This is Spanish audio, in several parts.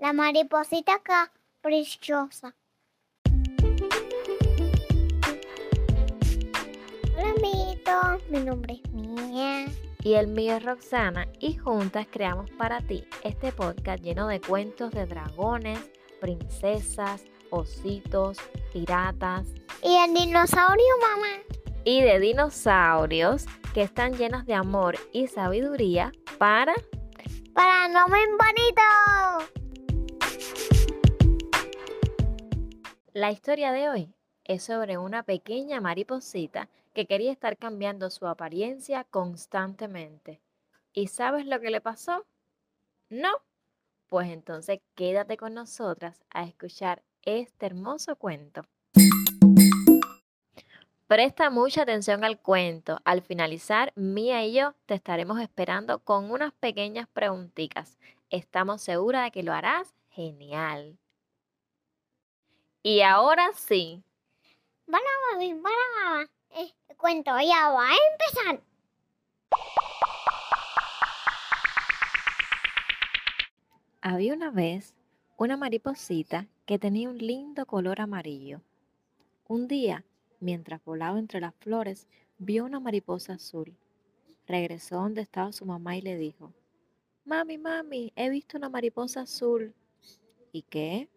La mariposita caprichosa. Hola amiguitos, mi nombre es Mía. Y el mío es Roxana y juntas creamos para ti este podcast lleno de cuentos de dragones, princesas, ositos, piratas. Y el dinosaurio, mamá. Y de dinosaurios que están llenos de amor y sabiduría para... Para no me La historia de hoy es sobre una pequeña mariposita que quería estar cambiando su apariencia constantemente. ¿Y sabes lo que le pasó? ¿No? Pues entonces quédate con nosotras a escuchar este hermoso cuento. Presta mucha atención al cuento. Al finalizar, Mía y yo te estaremos esperando con unas pequeñas preguntitas. Estamos seguras de que lo harás genial. Y ahora sí. Bueno, mamá. El cuento ya va a empezar. Había una vez una mariposita que tenía un lindo color amarillo. Un día, mientras volaba entre las flores, vio una mariposa azul. Regresó donde estaba su mamá y le dijo, Mami, mami, he visto una mariposa azul. ¿Y qué?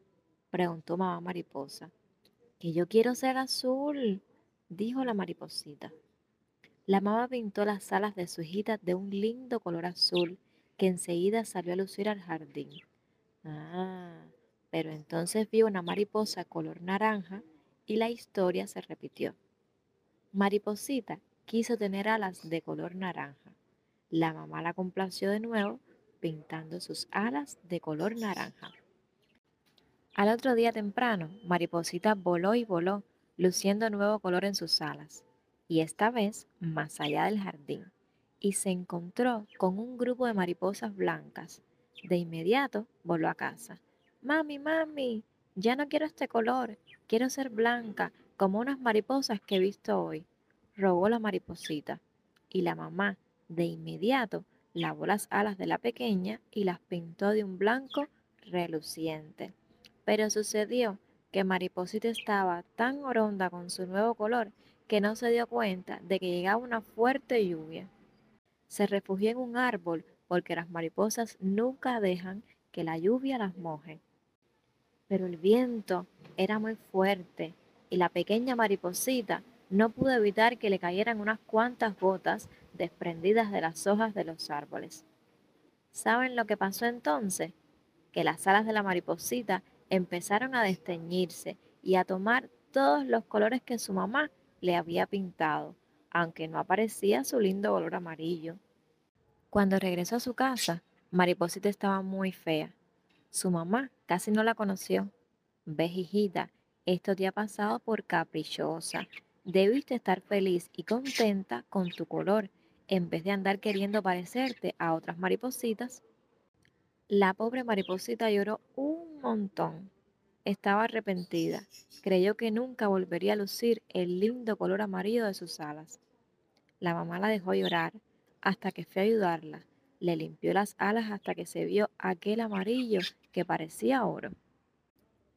Preguntó mamá mariposa. Que yo quiero ser azul, dijo la mariposita. La mamá pintó las alas de su hijita de un lindo color azul que enseguida salió a lucir al jardín. Ah, pero entonces vio una mariposa color naranja y la historia se repitió. Mariposita quiso tener alas de color naranja. La mamá la complació de nuevo pintando sus alas de color naranja. Al otro día temprano, Mariposita voló y voló, luciendo nuevo color en sus alas, y esta vez más allá del jardín, y se encontró con un grupo de mariposas blancas. De inmediato voló a casa. Mami, mami, ya no quiero este color, quiero ser blanca, como unas mariposas que he visto hoy, rogó la mariposita. Y la mamá, de inmediato, lavó las alas de la pequeña y las pintó de un blanco reluciente. Pero sucedió que Mariposita estaba tan oronda con su nuevo color que no se dio cuenta de que llegaba una fuerte lluvia. Se refugió en un árbol porque las mariposas nunca dejan que la lluvia las moje. Pero el viento era muy fuerte y la pequeña mariposita no pudo evitar que le cayeran unas cuantas gotas desprendidas de las hojas de los árboles. ¿Saben lo que pasó entonces? Que las alas de la mariposita empezaron a desteñirse y a tomar todos los colores que su mamá le había pintado, aunque no aparecía su lindo color amarillo. Cuando regresó a su casa, Mariposita estaba muy fea. Su mamá casi no la conoció. Ves, hijita, esto te ha pasado por caprichosa. Debiste estar feliz y contenta con tu color, en vez de andar queriendo parecerte a otras maripositas. La pobre mariposita lloró un montón. Estaba arrepentida. Creyó que nunca volvería a lucir el lindo color amarillo de sus alas. La mamá la dejó llorar hasta que fue a ayudarla. Le limpió las alas hasta que se vio aquel amarillo que parecía oro.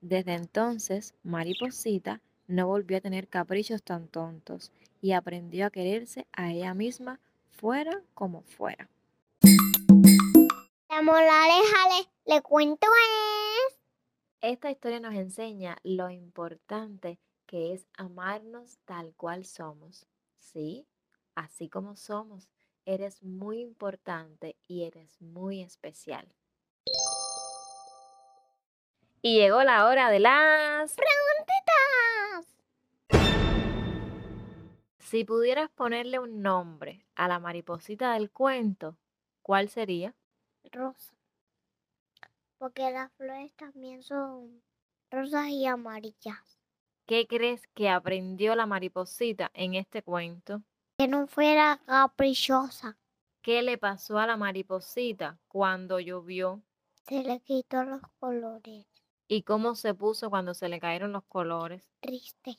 Desde entonces, Mariposita no volvió a tener caprichos tan tontos y aprendió a quererse a ella misma fuera como fuera. La le, cuento es... Esta historia nos enseña lo importante que es amarnos tal cual somos. Sí, así como somos, eres muy importante y eres muy especial. Y llegó la hora de las ¡Preguntitas! Si pudieras ponerle un nombre a la mariposita del cuento, ¿cuál sería? Rosa. Porque las flores también son rosas y amarillas. ¿Qué crees que aprendió la mariposita en este cuento? Que no fuera caprichosa. ¿Qué le pasó a la mariposita cuando llovió? Se le quitó los colores. ¿Y cómo se puso cuando se le cayeron los colores? Triste.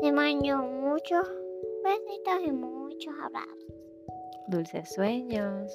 Se bañó muchos besitos y muchos abrazos. Dulces sueños.